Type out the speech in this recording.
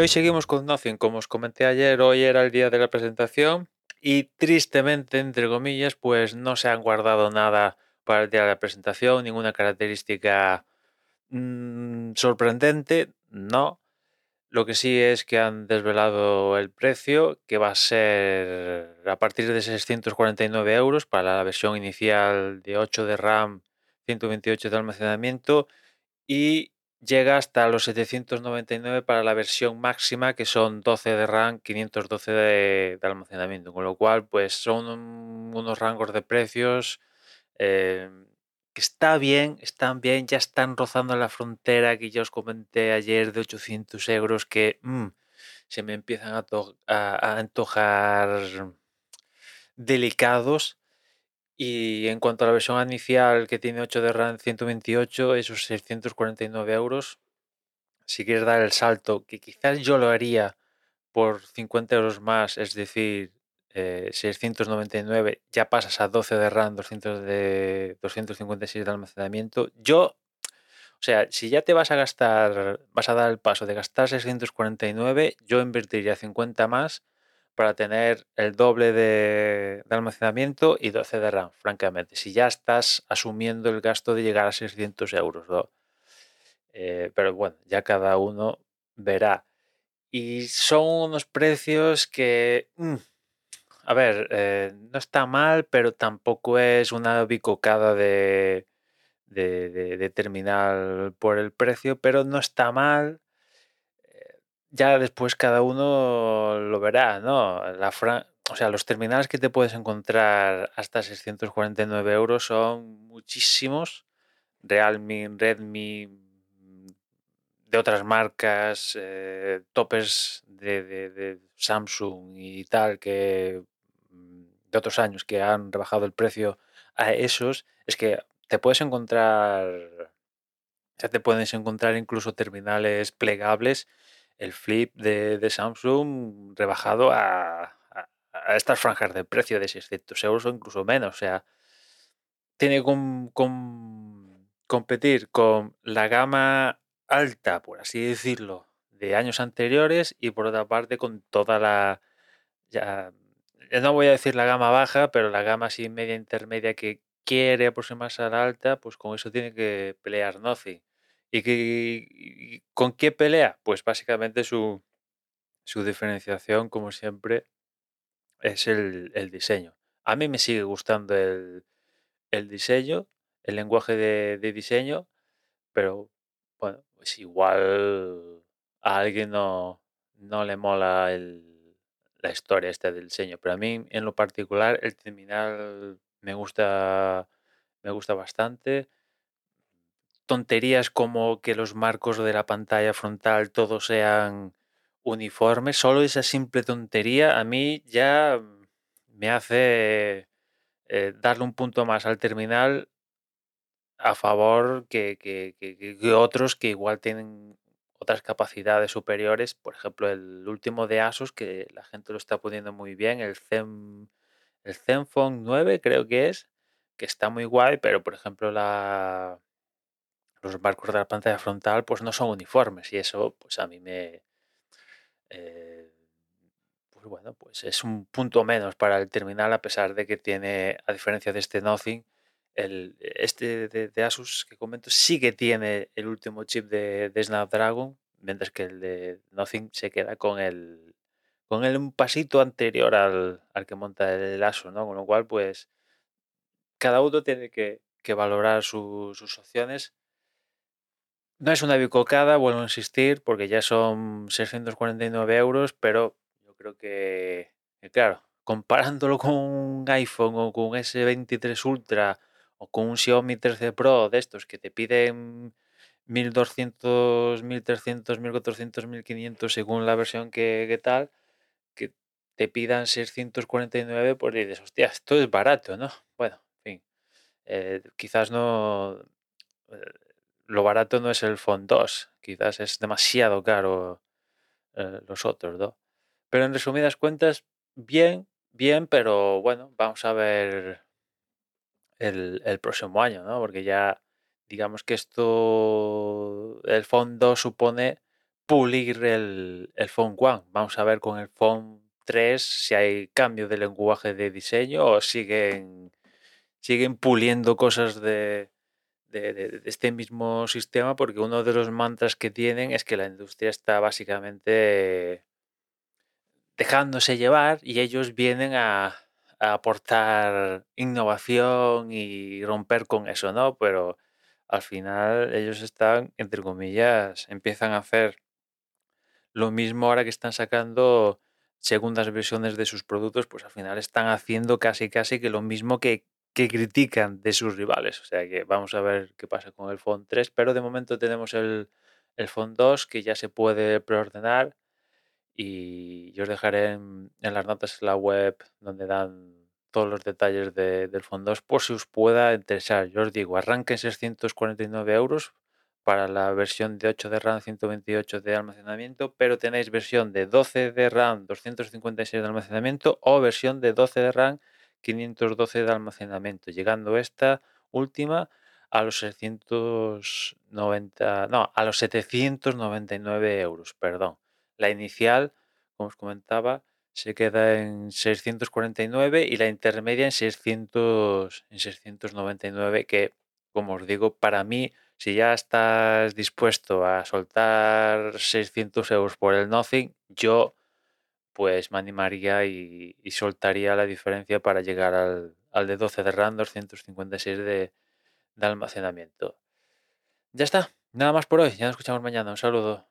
Hoy seguimos con Nothing. Como os comenté ayer, hoy era el día de la presentación y tristemente, entre comillas, pues no se han guardado nada para el día de la presentación, ninguna característica mm, sorprendente, no. Lo que sí es que han desvelado el precio, que va a ser a partir de 649 euros para la versión inicial de 8 de RAM, 128 de almacenamiento y llega hasta los 799 para la versión máxima, que son 12 de RAM, 512 de, almacenamiento. Con lo cual, pues son unos rangos de precios eh, que está bien, están bien, ya están rozando la frontera que ya os comenté ayer de 800 euros que mm, se me empiezan a, a antojar delicados y en cuanto a la versión inicial que tiene 8 de RAM 128, esos 649 euros, si quieres dar el salto, que quizás yo lo haría por 50 euros más, es decir, 699, eh, ya pasas a 12 de RAM, 200 de, 256 de almacenamiento. Yo, o sea, si ya te vas a gastar, vas a dar el paso de gastar 649, yo invertiría 50 más para tener el doble de, almacenamiento y 12 de RAM, francamente. Si ya estás asumiendo el gasto de llegar a 600 euros. Eh, pero bueno, ya cada uno verá. Y son unos precios que, mm, a ver, eh, no está mal, pero tampoco es una bicocada de, de, de terminal por el precio, pero no está mal ya después cada uno lo verá, ¿no? La o sea, los terminales que te puedes encontrar hasta 649 euros son muchísimos. Realme, Redmi, de otras marcas, eh, topes de, Samsung y tal, que mm, de otros años que han rebajado el precio a esos, es que te puedes encontrar, ya te puedes encontrar incluso terminales plegables el flip de, Samsung rebajado a, estas franjas de precio de 600 euros o incluso menos. O sea, tiene que competir con la gama alta, por así decirlo, de años anteriores y por otra parte con toda la... Ya, no voy a decir la gama baja, pero la gama así media intermedia que quiere aproximarse a la alta, pues con eso tiene que pelear Nothing. ¿Y, con qué pelea? Pues básicamente su, diferenciación, como siempre, es el, diseño. A mí me sigue gustando el, diseño, el lenguaje de, diseño, pero bueno, pues igual a alguien no, no le mola la historia esta del diseño, pero a mí en lo particular el terminal me gusta, me gusta bastante tonterías como que los marcos de la pantalla frontal todos sean uniformes, solo esa simple tontería a mí ya me hace eh, darle un punto más al terminal a favor que, otros que igual tienen otras capacidades superiores. Por ejemplo, el último de Asus, que la gente lo está poniendo muy bien, el, Zen, el Zenfone 9 creo que es, que está muy guay, pero por ejemplo la, los marcos de la pantalla frontal pues no son uniformes y eso pues a mí me eh, pues bueno pues es un punto menos para el terminal a pesar de que tiene a diferencia de este Nothing el, este de, Asus que comento sí que tiene el último chip de, Snapdragon mientras que el de Nothing se queda con el con el un pasito anterior al, que monta el Asus ¿no? con lo cual pues cada uno tiene que, valorar sus opciones no es una bicocada, vuelvo a insistir, porque ya son 649 euros, pero yo creo que, claro, comparándolo con un iPhone o con un S23 Ultra o con un Xiaomi 13 Pro de estos que te piden 1200, 1300, 1400, 1500 según la versión que, tal, que te pidan 649, pues dices, hostia, esto es barato, ¿no? Bueno, en fin, eh, quizás no eh, lo barato no es el Font 2, quizás es demasiado caro eh, los otros, ¿no? Pero en resumidas cuentas, bien, bien, pero bueno, vamos a ver el, próximo año, ¿no? Porque ya digamos que esto, el fondo supone pulir el, el Phone One. Vamos a ver con el Phone 3 si hay cambio de lenguaje de diseño o siguen, siguen puliendo cosas de, de, este mismo sistema porque uno de los mantras que tienen es que la industria está básicamente dejándose llevar y ellos vienen a, a aportar innovación y romper con eso, ¿no? Pero al final ellos están, entre comillas, empiezan a hacer lo mismo ahora que están sacando segundas versiones de sus productos, pues al final están haciendo casi casi que lo mismo que, que critican de sus rivales. O sea que vamos a ver qué pasa con el Phone 3, pero de momento tenemos el, el Phone 2 que ya se puede preordenar y yo os dejaré en, en las notas la web donde dan todos los detalles de, del Phone 2 por si os pueda interesar. Yo os digo, arranquen 649 euros para la versión de 8 de RAM, 128 de almacenamiento, pero tenéis versión de 12 de RAM, 256 de almacenamiento o versión de 12 de RAM, 512 de almacenamiento, llegando esta última a los 690, no, a los 799 euros, perdón. La inicial, como os comentaba, se queda en 649 y la intermedia en 600, en 699, que como os digo, para mí si ya estás dispuesto a soltar 600 euros por el Nothing, yo pues me animaría y, y soltaría la diferencia para llegar al, al, de 12 de RAM, 256 de, de almacenamiento. Ya está, nada más por hoy, ya nos escuchamos mañana, un saludo.